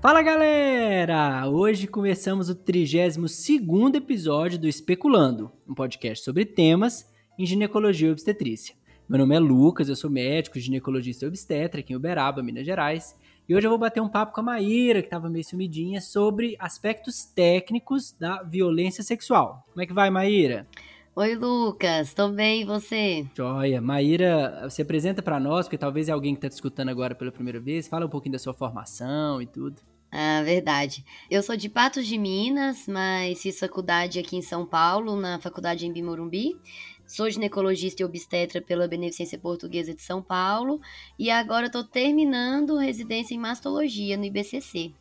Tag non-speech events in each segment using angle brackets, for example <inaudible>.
Fala galera! Hoje começamos o 32 episódio do Especulando, um podcast sobre temas em ginecologia e obstetrícia. Meu nome é Lucas, eu sou médico, ginecologista e obstetra aqui em Uberaba, Minas Gerais. E hoje eu vou bater um papo com a Maíra, que estava meio sumidinha, sobre aspectos técnicos da violência sexual. Como é que vai, Maíra? Oi, Lucas, tô bem, e você? Joia. Maíra, se apresenta para nós, porque talvez é alguém que está te escutando agora pela primeira vez. Fala um pouquinho da sua formação e tudo. Ah, verdade. Eu sou de Patos de Minas, mas fiz faculdade aqui em São Paulo, na faculdade em Bimorumbi. Sou ginecologista e obstetra pela Beneficência Portuguesa de São Paulo e agora estou terminando residência em mastologia no IBCC.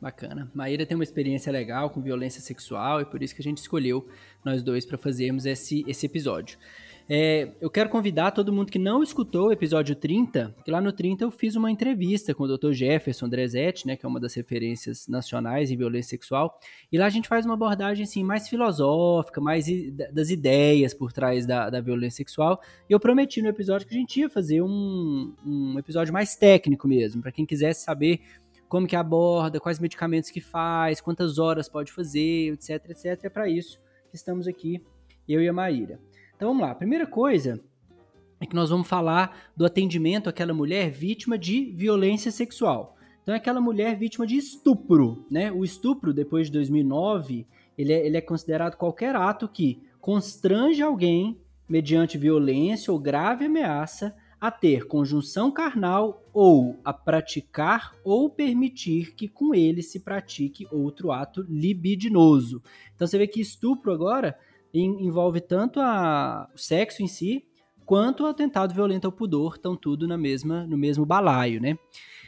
Bacana. Maíra tem uma experiência legal com violência sexual e por isso que a gente escolheu nós dois para fazermos esse, esse episódio. É, eu quero convidar todo mundo que não escutou o episódio 30, que lá no 30 eu fiz uma entrevista com o Dr. Jefferson Drezetti, né, que é uma das referências nacionais em violência sexual, e lá a gente faz uma abordagem assim, mais filosófica, mais das ideias por trás da, da violência sexual, e eu prometi no episódio que a gente ia fazer um, um episódio mais técnico mesmo, para quem quisesse saber como que aborda, quais medicamentos que faz, quantas horas pode fazer, etc, etc. É para isso que estamos aqui, eu e a Maíra. Então vamos lá. A primeira coisa é que nós vamos falar do atendimento àquela mulher vítima de violência sexual. Então é aquela mulher vítima de estupro, né? O estupro, depois de 2009, ele é, ele é considerado qualquer ato que constrange alguém mediante violência ou grave ameaça a ter conjunção carnal ou a praticar ou permitir que com ele se pratique outro ato libidinoso. Então você vê que estupro agora envolve tanto a, o sexo em si quanto o atentado violento ao pudor, estão tudo na mesma, no mesmo balaio, né?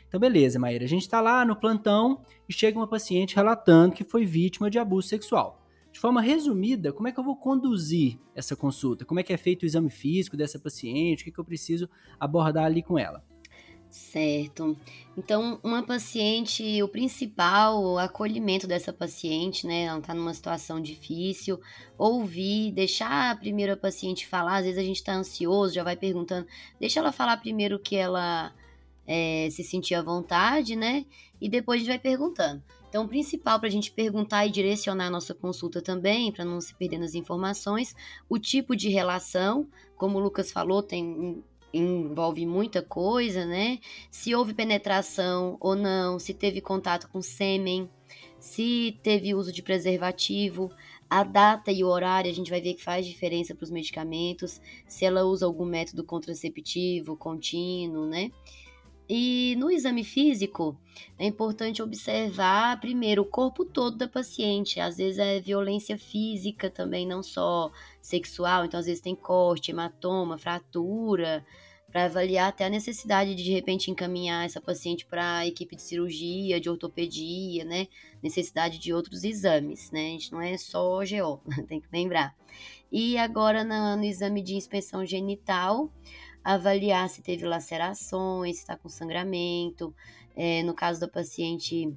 Então, beleza, Maíra. A gente está lá no plantão e chega uma paciente relatando que foi vítima de abuso sexual de forma resumida, como é que eu vou conduzir essa consulta? Como é que é feito o exame físico dessa paciente? O que, que eu preciso abordar ali com ela? Certo. Então, uma paciente, o principal, o acolhimento dessa paciente, né? Ela está numa situação difícil, ouvir, deixar a primeira paciente falar. Às vezes a gente está ansioso, já vai perguntando, deixa ela falar primeiro que ela é, se sentir à vontade, né? E depois a gente vai perguntando. Então, o principal para a gente perguntar e direcionar a nossa consulta também, para não se perder nas informações, o tipo de relação, como o Lucas falou, tem envolve muita coisa, né? Se houve penetração ou não, se teve contato com sêmen, se teve uso de preservativo, a data e o horário a gente vai ver que faz diferença para os medicamentos, se ela usa algum método contraceptivo contínuo, né? E no exame físico, é importante observar primeiro o corpo todo da paciente. Às vezes é violência física também, não só sexual. Então, às vezes tem corte, hematoma, fratura, para avaliar até a necessidade de de repente encaminhar essa paciente para a equipe de cirurgia, de ortopedia, né? Necessidade de outros exames, né? A gente não é só GO, <laughs> tem que lembrar. E agora no, no exame de inspeção genital, avaliar se teve lacerações, se está com sangramento. É, no caso da paciente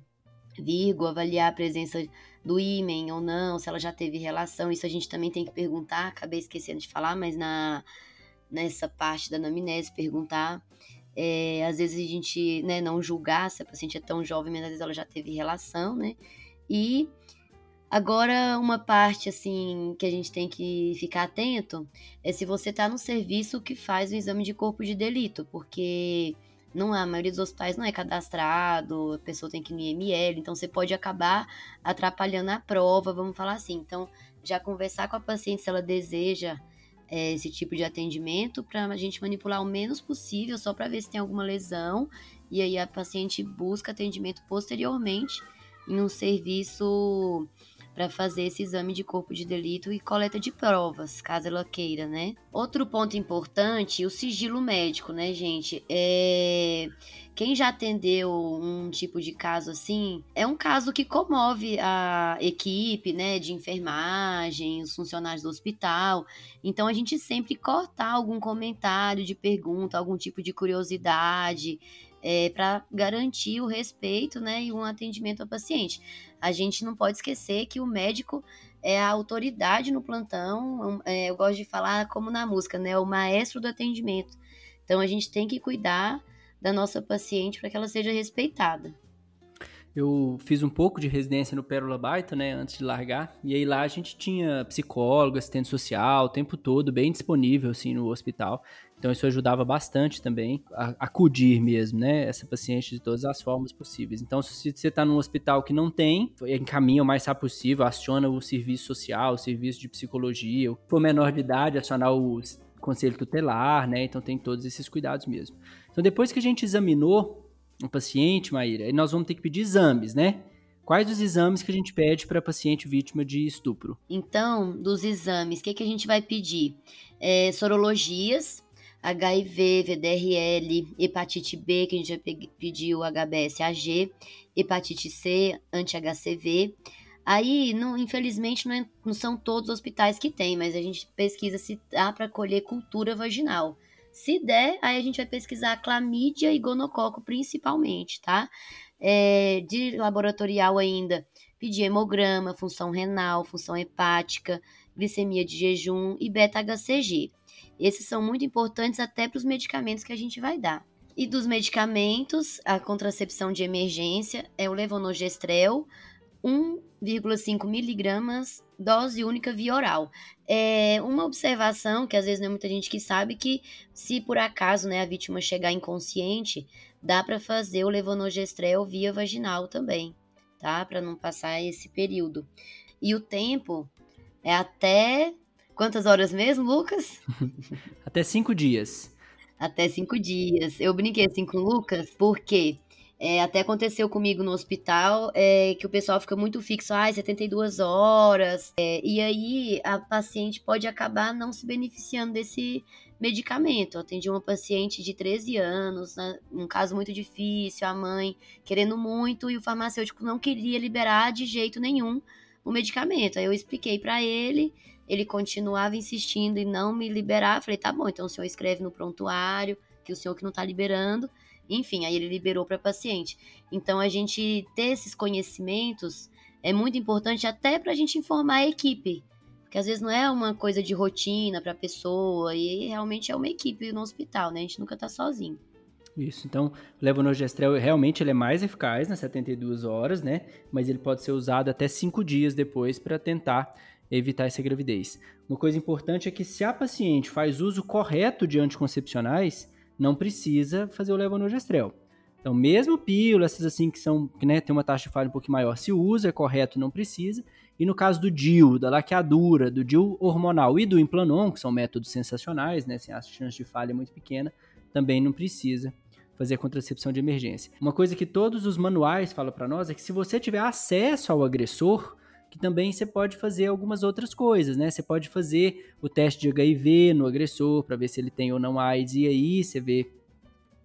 Virgo, avaliar a presença do ímen ou não, se ela já teve relação. Isso a gente também tem que perguntar, acabei esquecendo de falar, mas na, nessa parte da anamnese, perguntar. É, às vezes a gente né, não julgar se a paciente é tão jovem, mas às vezes ela já teve relação, né? E Agora, uma parte assim que a gente tem que ficar atento é se você está no serviço que faz o exame de corpo de delito, porque não a maioria dos hospitais não é cadastrado, a pessoa tem que ir no IML, então você pode acabar atrapalhando a prova, vamos falar assim. Então, já conversar com a paciente se ela deseja é, esse tipo de atendimento para a gente manipular o menos possível, só para ver se tem alguma lesão, e aí a paciente busca atendimento posteriormente em um serviço para fazer esse exame de corpo de delito e coleta de provas, caso ela queira, né? Outro ponto importante, o sigilo médico, né, gente? É quem já atendeu um tipo de caso assim, é um caso que comove a equipe, né, de enfermagem, os funcionários do hospital. Então a gente sempre cortar algum comentário de pergunta, algum tipo de curiosidade, é, para garantir o respeito né, e um atendimento ao paciente. A gente não pode esquecer que o médico é a autoridade no plantão, é, eu gosto de falar como na música, né, o maestro do atendimento. Então a gente tem que cuidar da nossa paciente para que ela seja respeitada. Eu fiz um pouco de residência no Pérola Baita, né, antes de largar. E aí lá a gente tinha psicólogo, assistente social, o tempo todo, bem disponível, assim, no hospital. Então isso ajudava bastante também a acudir mesmo, né, essa paciente de todas as formas possíveis. Então se você está num hospital que não tem, encaminha o mais rápido possível, aciona o serviço social, o serviço de psicologia, for menor de idade, acionar o conselho tutelar, né, então tem todos esses cuidados mesmo. Então depois que a gente examinou um paciente, Maíra, aí nós vamos ter que pedir exames, né? Quais os exames que a gente pede para paciente vítima de estupro? Então, dos exames, o que, que a gente vai pedir? É, sorologias, HIV, VDRL, hepatite B, que a gente já pediu HBsAg, hepatite C, anti-HCV. Aí, não, infelizmente, não, é, não, são todos os hospitais que tem, mas a gente pesquisa se dá para colher cultura vaginal. Se der, aí a gente vai pesquisar clamídia e gonococo principalmente, tá? É, de laboratorial ainda, pedir hemograma, função renal, função hepática, glicemia de jejum e beta-HCG. Esses são muito importantes até para os medicamentos que a gente vai dar. E dos medicamentos, a contracepção de emergência é o levonorgestrel, 1,5 miligramas, dose única via oral. É uma observação que às vezes não é muita gente que sabe que se por acaso né, a vítima chegar inconsciente, dá para fazer o levonorgestrel via vaginal também, tá? Para não passar esse período. E o tempo é até quantas horas mesmo, Lucas? <laughs> até cinco dias. Até cinco dias. Eu brinquei assim com o Lucas, porque é, até aconteceu comigo no hospital é, que o pessoal fica muito fixo, ah, 72 horas, é, e aí a paciente pode acabar não se beneficiando desse medicamento. Eu atendi uma paciente de 13 anos, né, um caso muito difícil, a mãe querendo muito e o farmacêutico não queria liberar de jeito nenhum o medicamento. Aí eu expliquei para ele, ele continuava insistindo em não me liberar. Falei, tá bom, então o senhor escreve no prontuário que o senhor que não tá liberando enfim, aí ele liberou para paciente. Então a gente ter esses conhecimentos é muito importante até para a gente informar a equipe. Porque às vezes não é uma coisa de rotina para a pessoa, e realmente é uma equipe no hospital, né? A gente nunca está sozinho. Isso, então o levonorgestrel realmente ele é mais eficaz nas 72 horas, né? Mas ele pode ser usado até 5 dias depois para tentar evitar essa gravidez. Uma coisa importante é que se a paciente faz uso correto de anticoncepcionais, não precisa fazer o levonorgestrel. Então, mesmo pílulas, assim que são, que né, tem uma taxa de falha um pouco maior, se usa, é correto, não precisa. E no caso do DIU, da laqueadura, do DIU hormonal e do implanon, que são métodos sensacionais, né, assim, a chance de falha é muito pequena, também não precisa fazer a contracepção de emergência. Uma coisa que todos os manuais falam para nós é que se você tiver acesso ao agressor, que também você pode fazer algumas outras coisas, né? Você pode fazer o teste de HIV no agressor para ver se ele tem ou não AIDS e aí você vê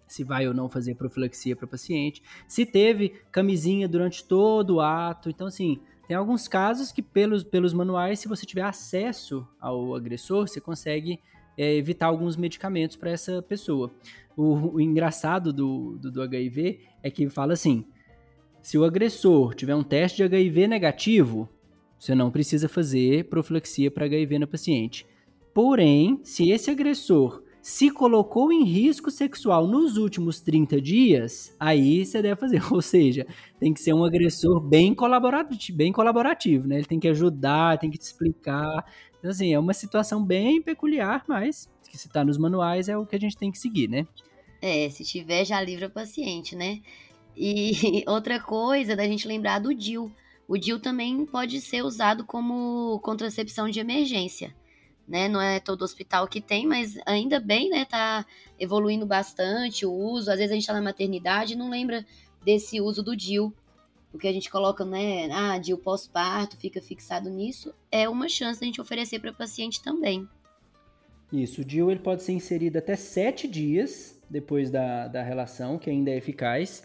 se vai ou não fazer profilaxia para o paciente. Se teve camisinha durante todo o ato. Então, assim, tem alguns casos que pelos, pelos manuais, se você tiver acesso ao agressor, você consegue é, evitar alguns medicamentos para essa pessoa. O, o engraçado do, do, do HIV é que fala assim, se o agressor tiver um teste de HIV negativo, você não precisa fazer profilaxia para HIV na paciente. Porém, se esse agressor se colocou em risco sexual nos últimos 30 dias, aí você deve fazer. <laughs> Ou seja, tem que ser um agressor bem colaborativo, bem colaborativo, né? Ele tem que ajudar, tem que te explicar. Então, assim, é uma situação bem peculiar, mas que se está nos manuais é o que a gente tem que seguir, né? É, se tiver, já livra o paciente, né? E <laughs> outra coisa da gente lembrar do DIL. O DIL também pode ser usado como contracepção de emergência. Né? Não é todo hospital que tem, mas ainda bem, né? Tá evoluindo bastante o uso. Às vezes a gente tá na maternidade e não lembra desse uso do DIL. Porque a gente coloca, né? Ah, DIL pós-parto, fica fixado nisso. É uma chance da gente oferecer para paciente também. Isso, o DIL ele pode ser inserido até sete dias depois da, da relação, que ainda é eficaz.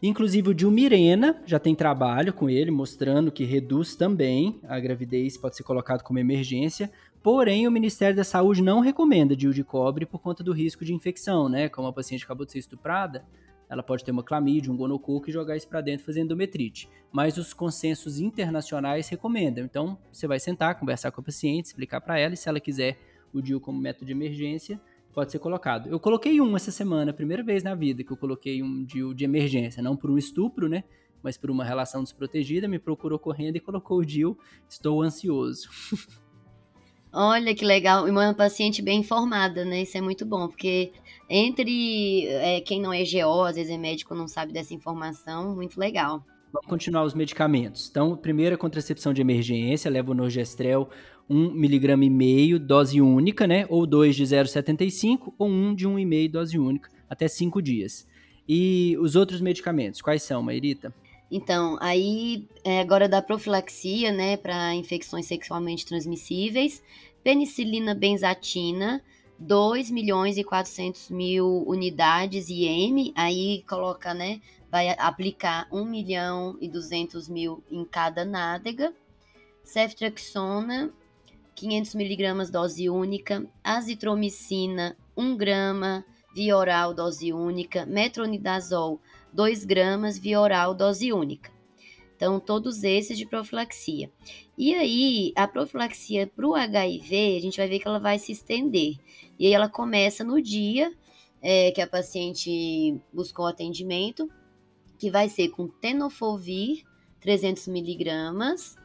Inclusive o Dilmirena já tem trabalho com ele, mostrando que reduz também a gravidez, pode ser colocado como emergência. Porém, o Ministério da Saúde não recomenda DIU de cobre por conta do risco de infecção, né? Como a paciente acabou de ser estuprada, ela pode ter uma clamídia, um gonococo e jogar isso para dentro fazendo endometrite. Mas os consensos internacionais recomendam. Então, você vai sentar, conversar com a paciente, explicar para ela e se ela quiser o DIU como método de emergência, pode ser colocado. Eu coloquei um essa semana, primeira vez na vida que eu coloquei um DIU de emergência, não por um estupro, né? mas por uma relação desprotegida, me procurou correndo e colocou o DIL. Estou ansioso. <laughs> Olha que legal, e uma paciente bem informada, né? Isso é muito bom, porque entre é, quem não é GO, às vezes é médico, não sabe dessa informação, muito legal. Vamos continuar os medicamentos. Então, primeira contracepção de emergência, leva o Norgestrel 1,5 mg, dose única, né? Ou 2 de 0,75 ou 1 de 1,5 dose única, até 5 dias. E os outros medicamentos, quais são, Mairita? Então, aí é agora da profilaxia, né, para infecções sexualmente transmissíveis, penicilina benzatina, 2 milhões e 400 mil unidades IM, aí coloca, né, vai aplicar 1 milhão e 200 mil em cada nádega, ceftriaxona, 500 miligramas dose única, azitromicina, 1 grama, via oral dose única, metronidazol 2 gramas via oral dose única. Então, todos esses de profilaxia. E aí, a profilaxia para o HIV, a gente vai ver que ela vai se estender. E aí, ela começa no dia é, que a paciente buscou atendimento, que vai ser com tenofovir, 300 miligramas,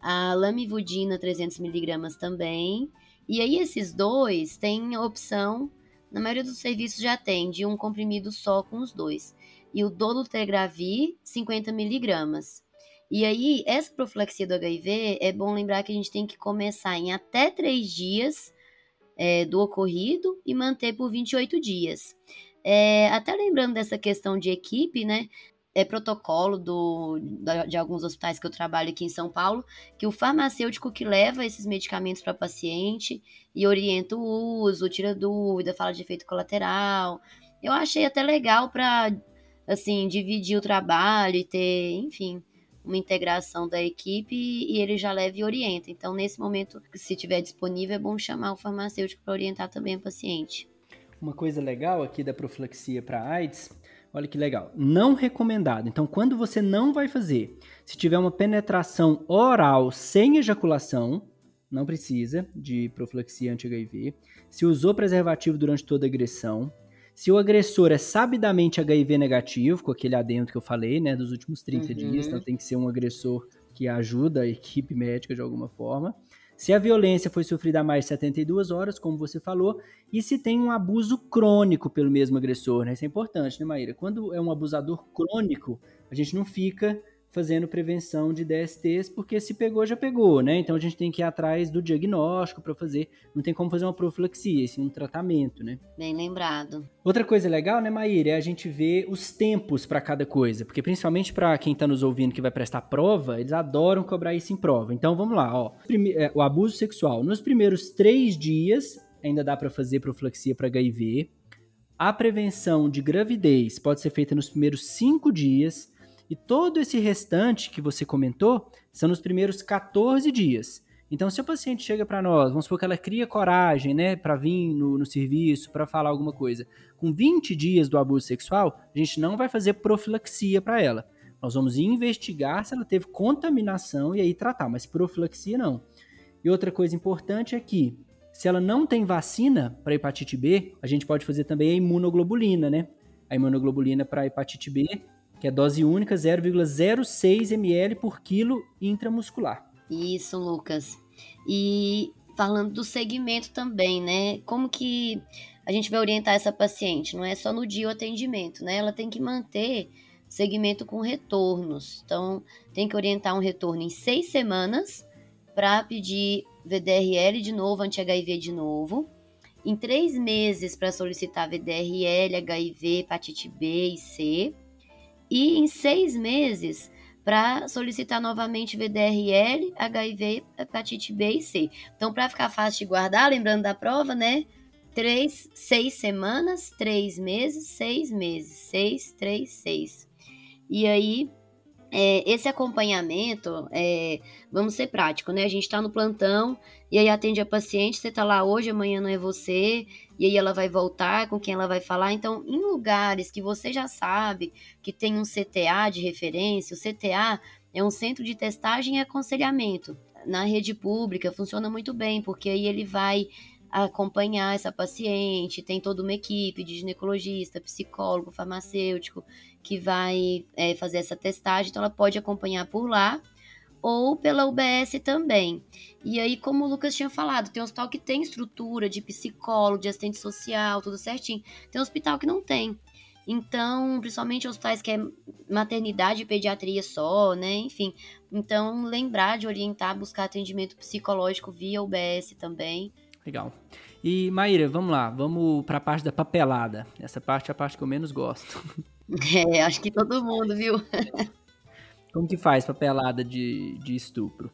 a lamivudina, 300 miligramas também. E aí, esses dois têm opção, na maioria dos serviços já tem, de um comprimido só com os dois e o dolutegravir 50 miligramas. E aí, essa profilaxia do HIV, é bom lembrar que a gente tem que começar em até 3 dias é, do ocorrido e manter por 28 dias. É, até lembrando dessa questão de equipe, né? É protocolo do, de alguns hospitais que eu trabalho aqui em São Paulo, que o farmacêutico que leva esses medicamentos para paciente e orienta o uso, tira dúvida, fala de efeito colateral. Eu achei até legal para assim, dividir o trabalho e ter, enfim, uma integração da equipe e ele já leva e orienta. Então, nesse momento, se tiver disponível, é bom chamar o farmacêutico para orientar também o paciente. Uma coisa legal aqui da profilaxia para AIDS, olha que legal, não recomendado. Então, quando você não vai fazer, se tiver uma penetração oral sem ejaculação, não precisa de profilaxia anti-HIV. Se usou preservativo durante toda a agressão, se o agressor é sabidamente HIV negativo, com aquele adendo que eu falei, né, dos últimos 30 uhum. dias, então tem que ser um agressor que ajuda a equipe médica de alguma forma. Se a violência foi sofrida há mais de 72 horas, como você falou, e se tem um abuso crônico pelo mesmo agressor, né? Isso é importante, né, Maíra? Quando é um abusador crônico, a gente não fica fazendo prevenção de DSTs, porque se pegou, já pegou, né? Então a gente tem que ir atrás do diagnóstico para fazer. Não tem como fazer uma profilaxia, sim um tratamento, né? Bem lembrado. Outra coisa legal, né, Maíra, é a gente ver os tempos para cada coisa, porque principalmente para quem está nos ouvindo que vai prestar prova, eles adoram cobrar isso em prova. Então vamos lá, ó. É, o abuso sexual. Nos primeiros três dias, ainda dá para fazer profilaxia para HIV. A prevenção de gravidez pode ser feita nos primeiros cinco dias e todo esse restante que você comentou são nos primeiros 14 dias. Então, se o paciente chega para nós, vamos supor que ela cria coragem, né, para vir no, no serviço, para falar alguma coisa, com 20 dias do abuso sexual, a gente não vai fazer profilaxia para ela. Nós vamos investigar se ela teve contaminação e aí tratar, mas profilaxia não. E outra coisa importante é que, se ela não tem vacina para hepatite B, a gente pode fazer também a imunoglobulina, né? A imunoglobulina para hepatite B que é dose única 0,06 ml por quilo intramuscular. Isso, Lucas. E falando do segmento também, né? Como que a gente vai orientar essa paciente? Não é só no dia o atendimento, né? Ela tem que manter segmento com retornos. Então, tem que orientar um retorno em seis semanas para pedir VDRL de novo, anti-HIV de novo. Em três meses para solicitar VDRL, HIV, hepatite B e C e em seis meses para solicitar novamente VDRL, HIV, hepatite B e C. Então, para ficar fácil de guardar, lembrando da prova, né? Três, seis semanas, três meses, seis meses, seis, três, seis. E aí, é, esse acompanhamento, é, vamos ser prático, né? A gente está no plantão e aí atende a paciente, você está lá hoje, amanhã não é você, e aí ela vai voltar com quem ela vai falar. Então, em lugares que você já sabe que tem um CTA de referência, o CTA é um centro de testagem e aconselhamento. Na rede pública funciona muito bem, porque aí ele vai acompanhar essa paciente, tem toda uma equipe de ginecologista, psicólogo, farmacêutico que vai é, fazer essa testagem, então ela pode acompanhar por lá ou pela UBS também. E aí, como o Lucas tinha falado, tem um hospital que tem estrutura de psicólogo, de assistente social, tudo certinho. Tem um hospital que não tem. Então, principalmente hospitais que é maternidade e pediatria só, né? Enfim. Então, lembrar de orientar, buscar atendimento psicológico via UBS também. Legal. E Maíra, vamos lá, vamos para a parte da papelada. Essa parte é a parte que eu menos gosto. <laughs> É, acho que todo mundo, viu? <laughs> Como que faz papelada de, de estupro?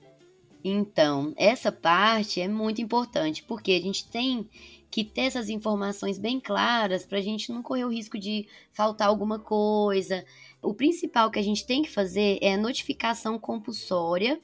Então, essa parte é muito importante, porque a gente tem que ter essas informações bem claras para a gente não correr o risco de faltar alguma coisa. O principal que a gente tem que fazer é a notificação compulsória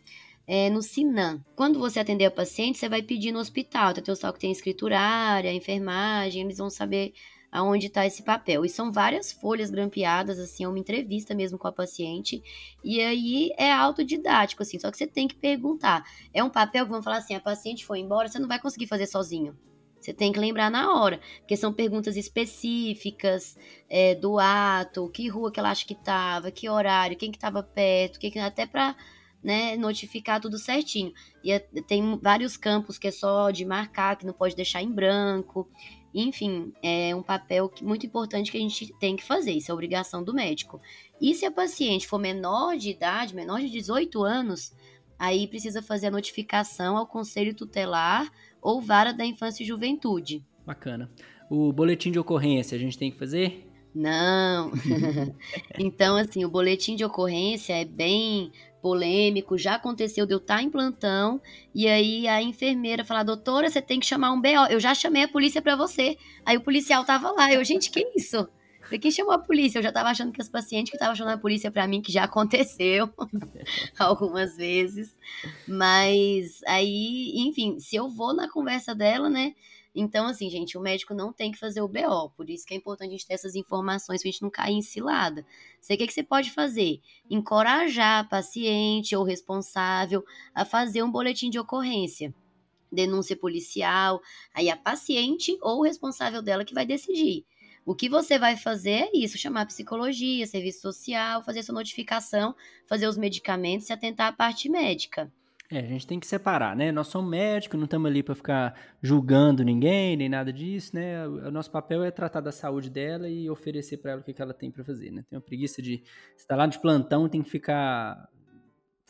é, no SINAM. Quando você atender a paciente, você vai pedir no hospital. Tem o hospital que tem escriturária, enfermagem, eles vão saber aonde está esse papel. E são várias folhas grampeadas, assim, é uma entrevista mesmo com a paciente. E aí é autodidático, assim, só que você tem que perguntar. É um papel que vão falar assim: a paciente foi embora, você não vai conseguir fazer sozinho. Você tem que lembrar na hora, porque são perguntas específicas é, do ato, que rua que ela acha que estava, que horário, quem que estava perto, que, até para né, notificar tudo certinho. E é, tem vários campos que é só de marcar, que não pode deixar em branco. Enfim, é um papel muito importante que a gente tem que fazer, isso é obrigação do médico. E se a paciente for menor de idade, menor de 18 anos, aí precisa fazer a notificação ao conselho tutelar ou vara da infância e juventude. Bacana. O boletim de ocorrência a gente tem que fazer? Não. <laughs> então, assim, o boletim de ocorrência é bem polêmico, já aconteceu de eu estar em plantão e aí a enfermeira falar, doutora, você tem que chamar um BO. Eu já chamei a polícia para você. Aí o policial tava lá. Eu, gente, que isso? Falei, quem chamou a polícia? Eu já tava achando que as pacientes que estavam chamando a polícia para mim, que já aconteceu <laughs> algumas vezes. Mas aí, enfim, se eu vou na conversa dela, né? Então, assim, gente, o médico não tem que fazer o BO, por isso que é importante a gente ter essas informações pra gente não cair em cilada. Você o que, que você pode fazer? Encorajar a paciente ou responsável a fazer um boletim de ocorrência denúncia policial, aí a paciente ou o responsável dela que vai decidir. O que você vai fazer é isso: chamar psicologia, serviço social, fazer sua notificação, fazer os medicamentos e atentar à parte médica. É, a gente tem que separar, né? Nós somos médicos, não estamos ali para ficar julgando ninguém, nem nada disso, né? O nosso papel é tratar da saúde dela e oferecer para ela o que, ela tem para fazer, né? Tem uma preguiça de estar lá de plantão, tem que ficar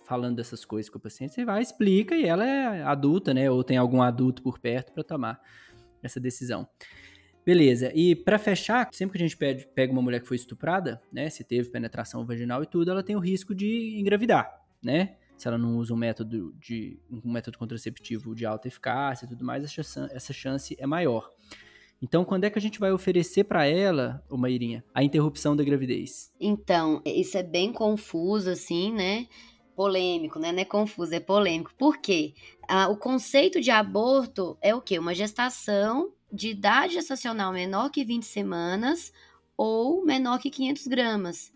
falando dessas coisas com o paciente. Você vai, explica e ela é adulta, né? Ou tem algum adulto por perto para tomar essa decisão. Beleza, e para fechar, sempre que a gente pede, pega uma mulher que foi estuprada, né, se teve penetração vaginal e tudo, ela tem o risco de engravidar, né? Se ela não usa um método de um método contraceptivo de alta eficácia e tudo mais, essa, chance é maior. Então, quando é que a gente vai oferecer para ela, ô Mairinha, a interrupção da gravidez? Então, isso é bem confuso, assim, né? Polêmico, né? Não é confuso, é polêmico. Por quê? Ah, o conceito de aborto é o quê? Uma gestação de idade gestacional menor que 20 semanas ou menor que 500 gramas.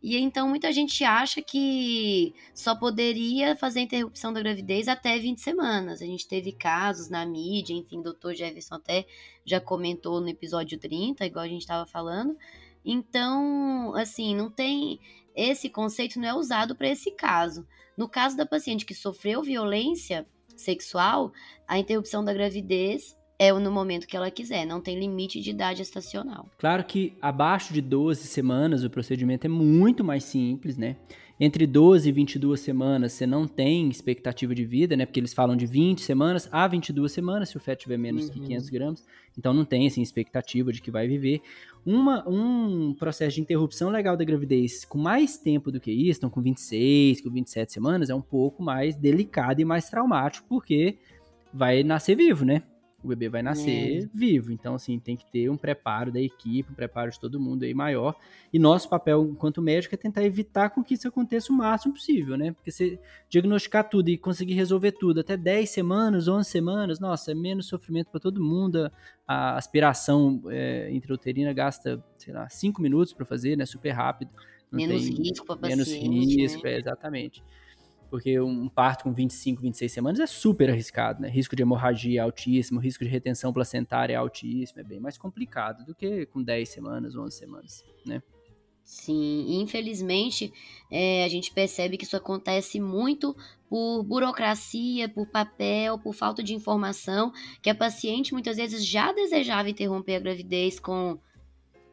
E então muita gente acha que só poderia fazer interrupção da gravidez até 20 semanas. A gente teve casos na mídia, enfim, o doutor Jefferson até já comentou no episódio 30, igual a gente estava falando. Então, assim, não tem. Esse conceito não é usado para esse caso. No caso da paciente que sofreu violência sexual, a interrupção da gravidez é no momento que ela quiser, não tem limite de idade estacional. Claro que abaixo de 12 semanas o procedimento é muito mais simples, né? Entre 12 e 22 semanas você não tem expectativa de vida, né? Porque eles falam de 20 semanas a 22 semanas se o feto tiver menos uhum. que 500 gramas. Então não tem assim, expectativa de que vai viver. Uma, um processo de interrupção legal da gravidez com mais tempo do que isso, então com 26, com 27 semanas, é um pouco mais delicado e mais traumático, porque vai nascer vivo, né? O bebê vai nascer é. vivo. Então, assim, tem que ter um preparo da equipe, um preparo de todo mundo aí maior. E nosso papel, enquanto médico, é tentar evitar com que isso aconteça o máximo possível, né? Porque se diagnosticar tudo e conseguir resolver tudo até 10 semanas, 11 semanas, nossa, é menos sofrimento para todo mundo. A aspiração é, intrauterina gasta, sei lá, 5 minutos para fazer, né? Super rápido. menos risco para Menos paciente, risco, né? é, exatamente. Porque um parto com 25, 26 semanas é super arriscado, né? Risco de hemorragia é altíssimo, risco de retenção placentária é altíssimo, é bem mais complicado do que com 10 semanas, 11 semanas, né? Sim, infelizmente é, a gente percebe que isso acontece muito por burocracia, por papel, por falta de informação, que a paciente muitas vezes já desejava interromper a gravidez com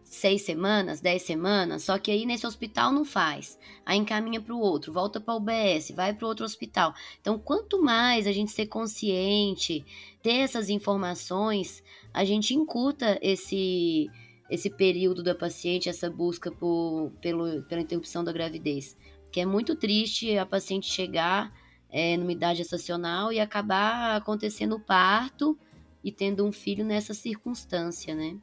seis semanas, dez semanas, só que aí nesse hospital não faz. Aí encaminha para o outro, volta para o UBS, vai para outro hospital. Então, quanto mais a gente ser consciente, ter essas informações, a gente encurta esse esse período da paciente, essa busca por, pelo, pela interrupção da gravidez. Que é muito triste a paciente chegar é, numa idade estacional e acabar acontecendo o parto e tendo um filho nessa circunstância, né?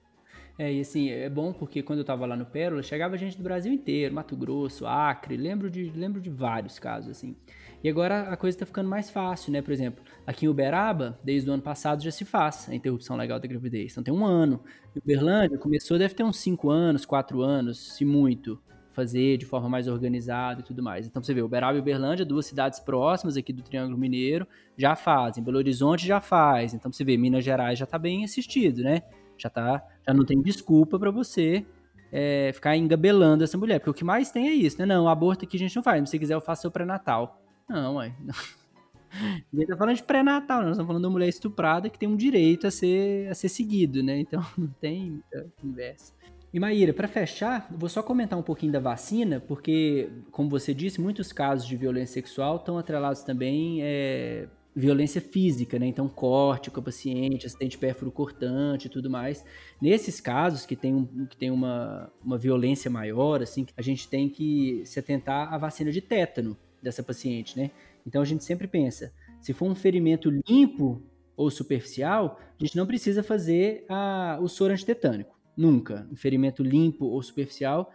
É, e assim, é bom porque quando eu tava lá no Pérola, chegava gente do Brasil inteiro, Mato Grosso, Acre, lembro de, lembro de vários casos, assim. E agora a coisa tá ficando mais fácil, né? Por exemplo, aqui em Uberaba, desde o ano passado já se faz a interrupção legal da gravidez. Então tem um ano. Uberlândia começou, deve ter uns 5 anos, 4 anos, se muito, fazer de forma mais organizada e tudo mais. Então você vê, Uberaba e Uberlândia, duas cidades próximas aqui do Triângulo Mineiro, já fazem. Belo Horizonte já faz. Então você vê, Minas Gerais já tá bem assistido, né? Já tá, já não tem desculpa para você é, ficar engabelando essa mulher, porque o que mais tem é isso, né? Não, aborto aqui a gente não faz, se você quiser eu faço seu pré-natal. Não, ué. <laughs> Ninguém tá falando de pré-natal, nós estamos falando de uma mulher estuprada que tem um direito a ser, a ser seguido, né? Então <laughs> não tem muita conversa. E Maíra, para fechar, vou só comentar um pouquinho da vacina, porque, como você disse, muitos casos de violência sexual estão atrelados também é, violência física, né? Então, corte com a paciente, acidente pérfuro cortante e tudo mais. Nesses casos que tem, um, que tem uma, uma violência maior, assim, a gente tem que se atentar à vacina de tétano dessa paciente, né? Então, a gente sempre pensa, se for um ferimento limpo ou superficial, a gente não precisa fazer a, o soro antitetânico. Nunca. Um ferimento limpo ou superficial,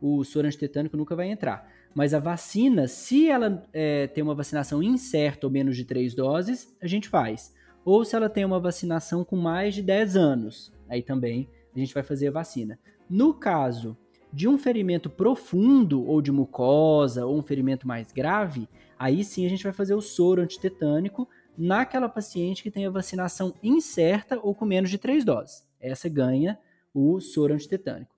o soro antitetânico nunca vai entrar. Mas a vacina, se ela é, tem uma vacinação incerta ou menos de três doses, a gente faz. Ou se ela tem uma vacinação com mais de 10 anos, aí também a gente vai fazer a vacina. No caso de um ferimento profundo ou de mucosa ou um ferimento mais grave, aí sim a gente vai fazer o soro antitetânico naquela paciente que tem a vacinação incerta ou com menos de três doses. Essa ganha o soro antitetânico.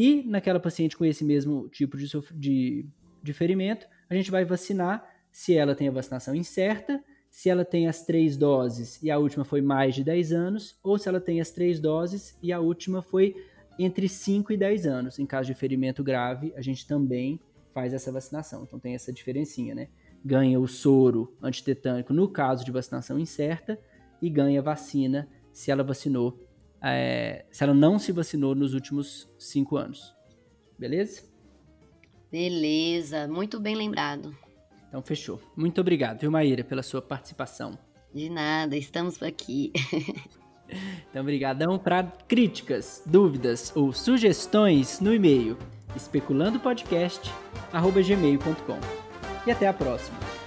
E naquela paciente com esse mesmo tipo de, de, de ferimento, a gente vai vacinar se ela tem a vacinação incerta, se ela tem as três doses e a última foi mais de 10 anos, ou se ela tem as três doses e a última foi entre 5 e 10 anos. Em caso de ferimento grave, a gente também faz essa vacinação. Então tem essa diferencinha, né? Ganha o soro antitetânico no caso de vacinação incerta e ganha vacina se ela vacinou, é, se ela não se vacinou nos últimos 5 anos. Beleza? Beleza, muito bem lembrado. Então fechou. Muito obrigado, viu, Maíra, pela sua participação. De nada, estamos aqui. <laughs> então, obrigadão para críticas, dúvidas ou sugestões no e-mail especulandopodcast@gmail.com. E até a próxima.